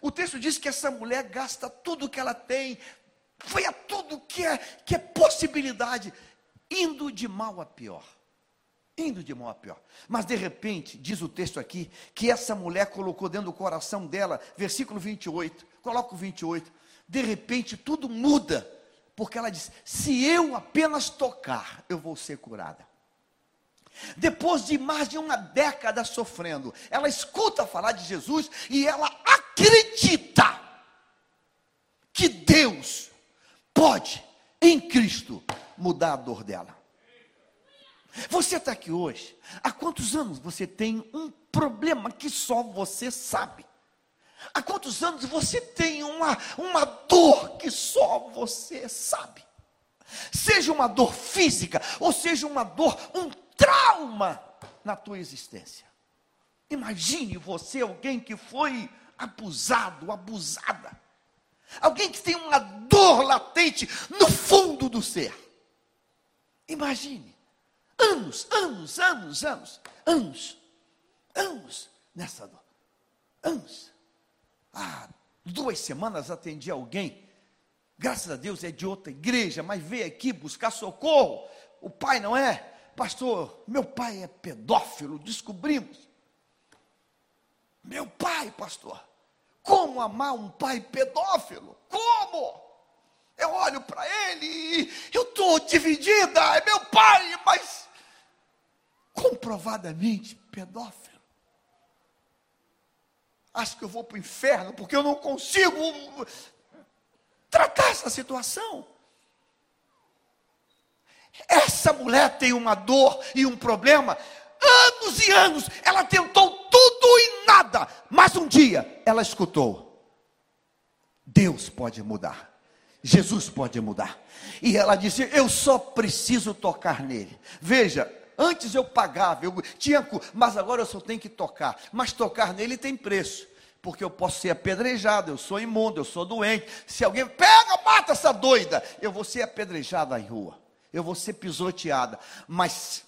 O texto diz que essa mulher gasta tudo que ela tem, foi a tudo que é, que é possibilidade, indo de mal a pior. Indo de mal a pior. Mas de repente, diz o texto aqui, que essa mulher colocou dentro do coração dela, versículo 28, coloca o 28. De repente tudo muda, porque ela diz: se eu apenas tocar, eu vou ser curada. Depois de mais de uma década sofrendo, ela escuta falar de Jesus e ela acredita que Deus pode, em Cristo, mudar a dor dela. Você está aqui hoje, há quantos anos você tem um problema que só você sabe? Há quantos anos você tem uma, uma dor que só você sabe? Seja uma dor física, ou seja uma dor, um trauma na tua existência. Imagine você, alguém que foi abusado, abusada. Alguém que tem uma dor latente no fundo do ser. Imagine. Anos, anos, anos, anos, anos, anos nessa dor. Anos. Há duas semanas atendi alguém. Graças a Deus é de outra igreja, mas veio aqui buscar socorro. O pai não é? Pastor, meu pai é pedófilo, descobrimos. Meu pai, pastor, como amar um pai pedófilo? Como? Eu olho para ele e eu estou dividida, é meu pai, mas comprovadamente pedófilo. Acho que eu vou para o inferno porque eu não consigo tratar essa situação. Essa mulher tem uma dor e um problema. Anos e anos, ela tentou tudo e nada, mas um dia ela escutou: Deus pode mudar. Jesus pode mudar. E ela disse: Eu só preciso tocar nele. Veja, antes eu pagava, eu tinha, mas agora eu só tenho que tocar. Mas tocar nele tem preço, porque eu posso ser apedrejado, eu sou imundo, eu sou doente. Se alguém pega, mata essa doida, eu vou ser apedrejado em rua eu vou ser pisoteada. Mas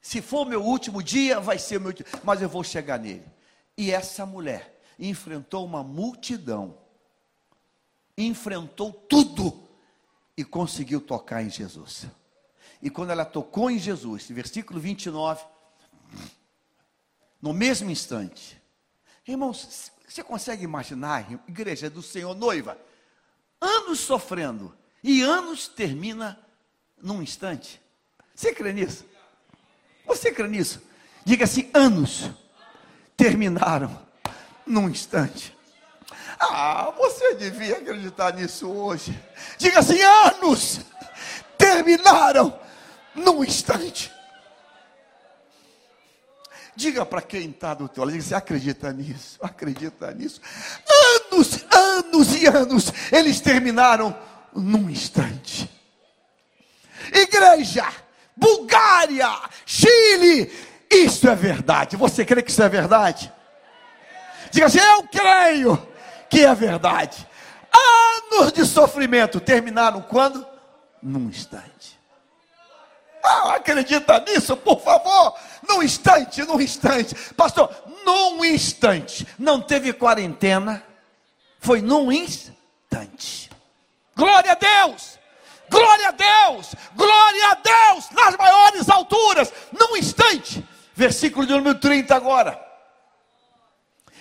se for meu último dia, vai ser meu último, mas eu vou chegar nele. E essa mulher enfrentou uma multidão, enfrentou tudo e conseguiu tocar em Jesus. E quando ela tocou em Jesus, versículo 29, no mesmo instante, irmãos, você consegue imaginar, igreja do Senhor, noiva, anos sofrendo, e anos termina num instante. Você crê nisso? Você crê nisso? Diga assim: anos terminaram num instante. Ah, você devia acreditar nisso hoje. Diga assim: anos terminaram num instante. Diga para quem está do teu lado, você acredita nisso? Acredita nisso? Anos, anos e anos, eles terminaram num instante. Igreja, Bulgária, Chile, isso é verdade. Você crê que isso é verdade? Diga assim: Eu creio que é verdade. Anos de sofrimento terminaram quando? Num instante. Ah, acredita nisso, por favor? Num instante, num instante. Pastor, num instante. Não teve quarentena. Foi num instante. Glória a Deus! Glória a Deus! Glória a Deus! Nas maiores alturas, num instante. Versículo de número 30 agora.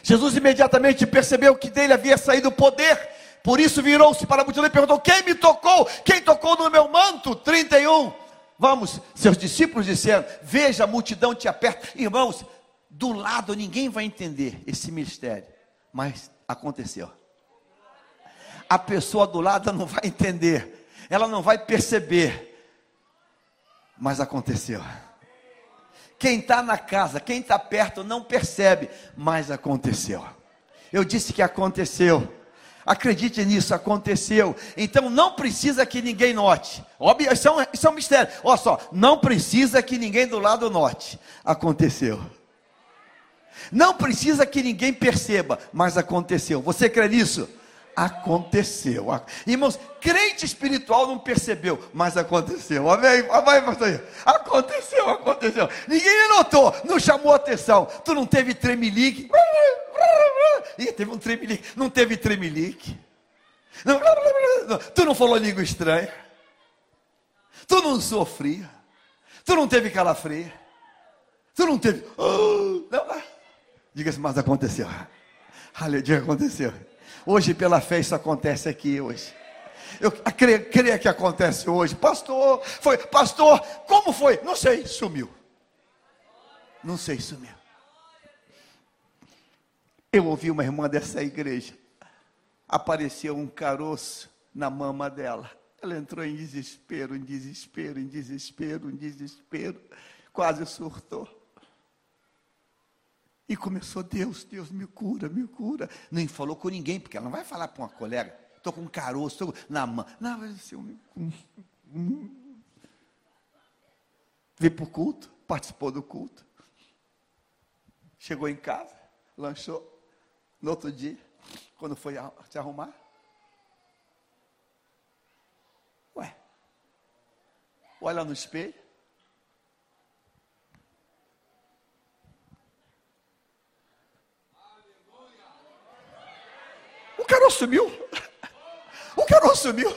Jesus imediatamente percebeu que dele havia saído o poder, por isso virou-se para a multidão e perguntou: Quem me tocou? Quem tocou no meu manto? 31. Vamos, seus discípulos disseram: Veja, a multidão te aperta. Irmãos, do lado ninguém vai entender esse mistério, mas aconteceu a pessoa do lado não vai entender, ela não vai perceber, mas aconteceu. Quem está na casa, quem está perto não percebe, mas aconteceu. Eu disse que aconteceu. Acredite nisso, aconteceu. Então não precisa que ninguém note. Óbvio, isso é um, isso é um mistério. Olha só, não precisa que ninguém do lado note. Aconteceu. Não precisa que ninguém perceba, mas aconteceu. Você crê nisso? Aconteceu. Irmãos, crente espiritual não percebeu, mas aconteceu. Amém? Amém, pastor? Aconteceu, aconteceu. Ninguém notou, não chamou atenção. Tu não teve tremelique. Ih, teve um tremelique. Não teve tremelique. Não, tu não falou língua estranha. Tu não sofria. Tu não teve calafria. Tu não teve. Não. Diga-se, mas aconteceu. Aleluia, aconteceu. Hoje, pela fé, isso acontece aqui hoje. Eu creio, creio que acontece hoje. Pastor, foi, pastor, como foi? Não sei, sumiu. Não sei, sumiu. Eu ouvi uma irmã dessa igreja. Apareceu um caroço na mama dela. Ela entrou em desespero, em desespero, em desespero, em desespero. Quase surtou. E começou, Deus, Deus, me cura, me cura. Nem falou com ninguém, porque ela não vai falar para uma colega. Estou com um caroço tô na mão. Não, vai ser um. Veio para o culto, participou do culto. Chegou em casa, lanchou. No outro dia, quando foi se arrumar. Ué. Olha no espelho. Caroço sumiu. O caroço sumiu.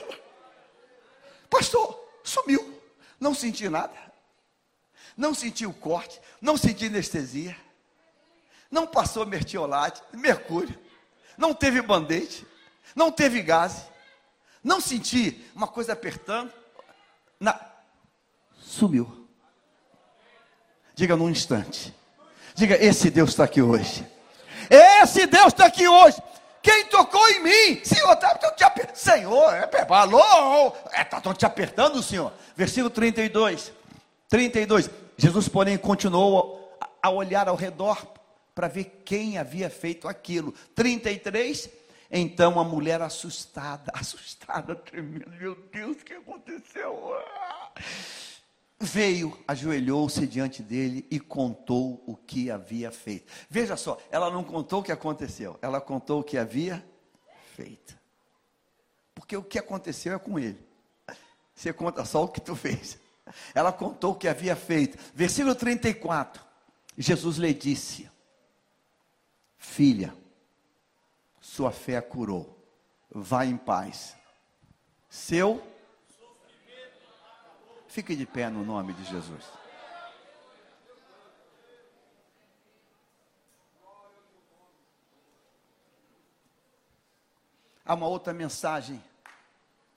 Pastor, sumiu. Não senti nada. Não senti o corte. Não senti anestesia. Não passou mertiolate, mercúrio. Não teve band-aid. Não teve gás. Não senti uma coisa apertando. Na... Sumiu. Diga num instante. Diga: Esse Deus está aqui hoje. Esse Deus está aqui hoje. Quem tocou em mim? Senhor, tá, te apertando. Senhor, é, alô, estão é, tá, te apertando, Senhor. Versículo 32. 32. Jesus, porém, continuou a, olhar ao redor para ver quem havia feito aquilo. 33. Então a mulher assustada, assustada, tremendo, meu Deus, o que aconteceu? Veio, ajoelhou-se diante dele e contou o que havia feito. Veja só, ela não contou o que aconteceu, ela contou o que havia feito. Porque o que aconteceu é com ele. Você conta só o que tu fez. Ela contou o que havia feito. Versículo 34. Jesus lhe disse: Filha, sua fé a curou. Vá em paz. Seu Fique de pé no nome de Jesus. Há uma outra mensagem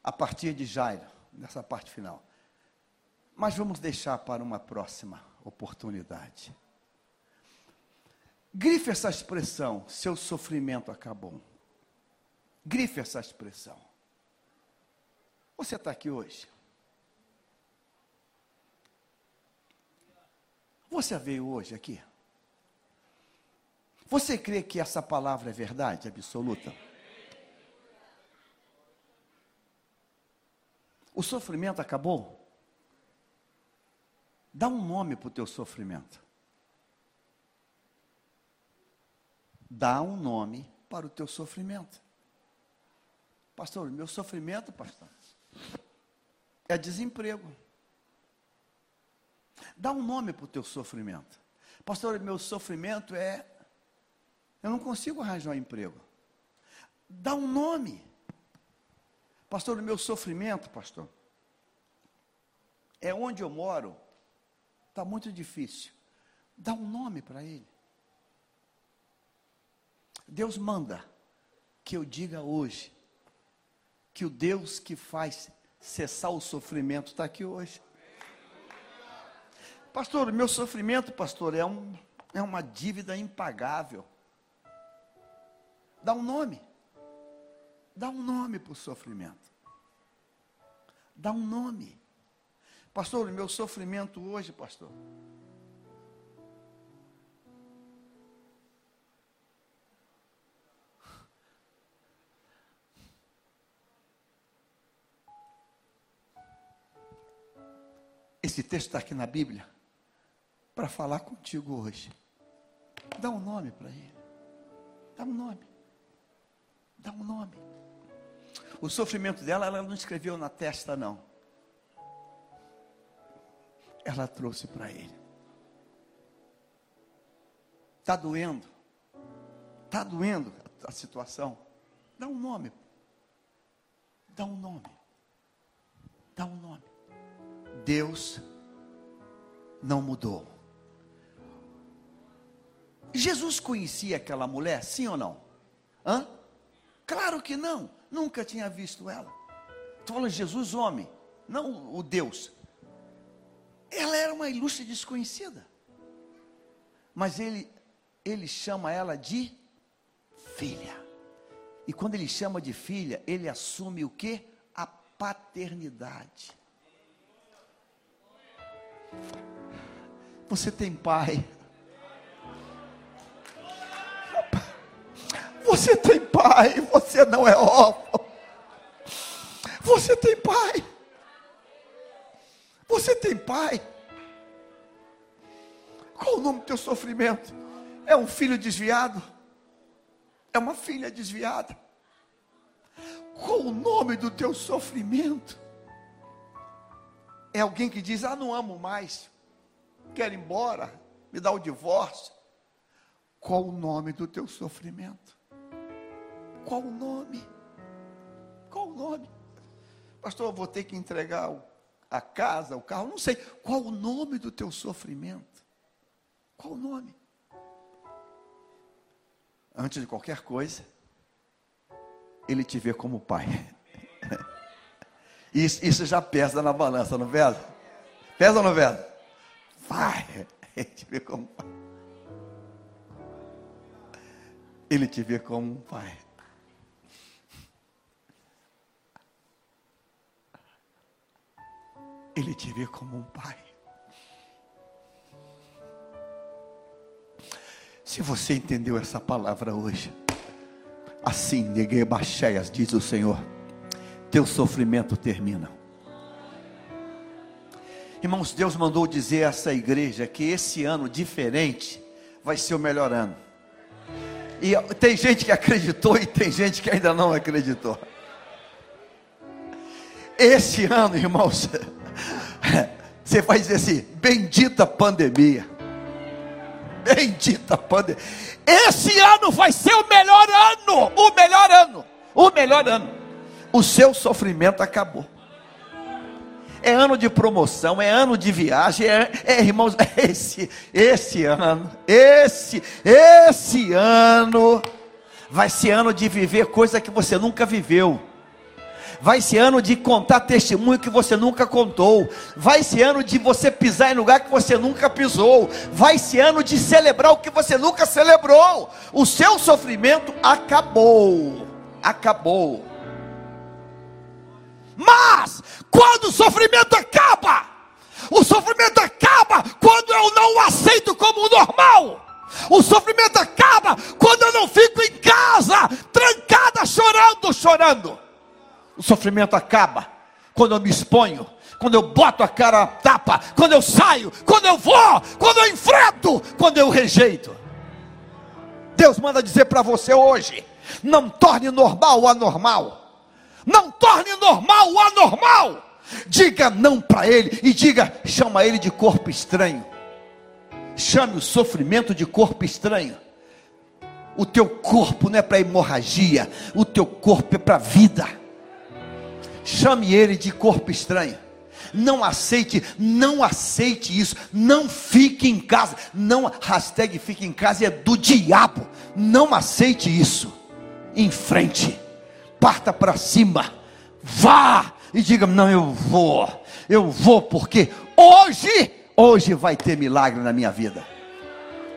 a partir de Jairo, nessa parte final. Mas vamos deixar para uma próxima oportunidade. Grife essa expressão, seu sofrimento acabou. Grife essa expressão. Você está aqui hoje. Você veio hoje aqui? Você crê que essa palavra é verdade absoluta? O sofrimento acabou? Dá um nome para o teu sofrimento. Dá um nome para o teu sofrimento. Pastor, meu sofrimento, pastor, é desemprego. Dá um nome para o teu sofrimento. Pastor, meu sofrimento é. Eu não consigo arranjar um emprego. Dá um nome. Pastor, meu sofrimento, pastor, é onde eu moro. Está muito difícil. Dá um nome para ele. Deus manda que eu diga hoje que o Deus que faz cessar o sofrimento está aqui hoje. Pastor, o meu sofrimento, pastor, é, um, é uma dívida impagável. Dá um nome. Dá um nome para o sofrimento. Dá um nome. Pastor, o meu sofrimento hoje, pastor. Esse texto está aqui na Bíblia para falar contigo hoje. Dá um nome para ele. Dá um nome. Dá um nome. O sofrimento dela, ela não escreveu na testa, não. Ela trouxe para ele. Está doendo? Está doendo a situação? Dá um nome. Dá um nome. Dá um nome. Deus não mudou. Jesus conhecia aquela mulher, sim ou não? Hã? Claro que não, nunca tinha visto ela. Estou falando Jesus, homem, não o Deus. Ela era uma ilustre desconhecida. Mas ele, ele chama ela de filha. E quando ele chama de filha, ele assume o que? A paternidade. Você tem pai. Você tem pai, você não é órfão. Você tem pai. Você tem pai. Qual o nome do teu sofrimento? É um filho desviado? É uma filha desviada? Qual o nome do teu sofrimento? É alguém que diz: Ah, não amo mais, quero ir embora, me dá o divórcio. Qual o nome do teu sofrimento? Qual o nome? Qual o nome? Pastor, eu vou ter que entregar a casa, o carro, não sei. Qual o nome do teu sofrimento? Qual o nome? Antes de qualquer coisa, ele te vê como pai. Isso, isso já pesa na balança, não pesa? Pesa ou não pesa? Pai, ele te vê como pai. Ele te vê como um pai. Ele te vê como um pai. Se você entendeu essa palavra hoje, assim, neguei baixeias, diz o Senhor, teu sofrimento termina. Irmãos, Deus mandou dizer a essa igreja que esse ano diferente vai ser o melhor ano. E tem gente que acreditou e tem gente que ainda não acreditou. Esse ano, irmãos, Você vai dizer assim: bendita pandemia. Bendita pandemia. Esse ano vai ser o melhor ano. O melhor ano. O melhor ano. O seu sofrimento acabou. É ano de promoção, é ano de viagem, é, é irmãos, esse, esse ano, esse, esse ano vai ser ano de viver coisa que você nunca viveu. Vai ser ano de contar testemunho que você nunca contou. Vai ser ano de você pisar em lugar que você nunca pisou. Vai ser ano de celebrar o que você nunca celebrou. O seu sofrimento acabou. Acabou. Mas, quando o sofrimento acaba, o sofrimento acaba quando eu não o aceito como normal. O sofrimento acaba quando eu não fico em casa, trancada, chorando, chorando. O sofrimento acaba quando eu me exponho, quando eu boto a cara a tapa, quando eu saio, quando eu vou, quando eu enfrento, quando eu rejeito. Deus manda dizer para você hoje: não torne normal o anormal. Não torne normal o anormal. Diga não para ele e diga, chama ele de corpo estranho. Chame o sofrimento de corpo estranho. O teu corpo não é para hemorragia, o teu corpo é para vida. Chame ele de corpo estranho. Não aceite, não aceite isso. Não fique em casa. Não, hashtag fique em casa é do diabo. Não aceite isso. Em frente. Parta para cima. Vá e diga: Não, eu vou. Eu vou porque hoje, hoje vai ter milagre na minha vida.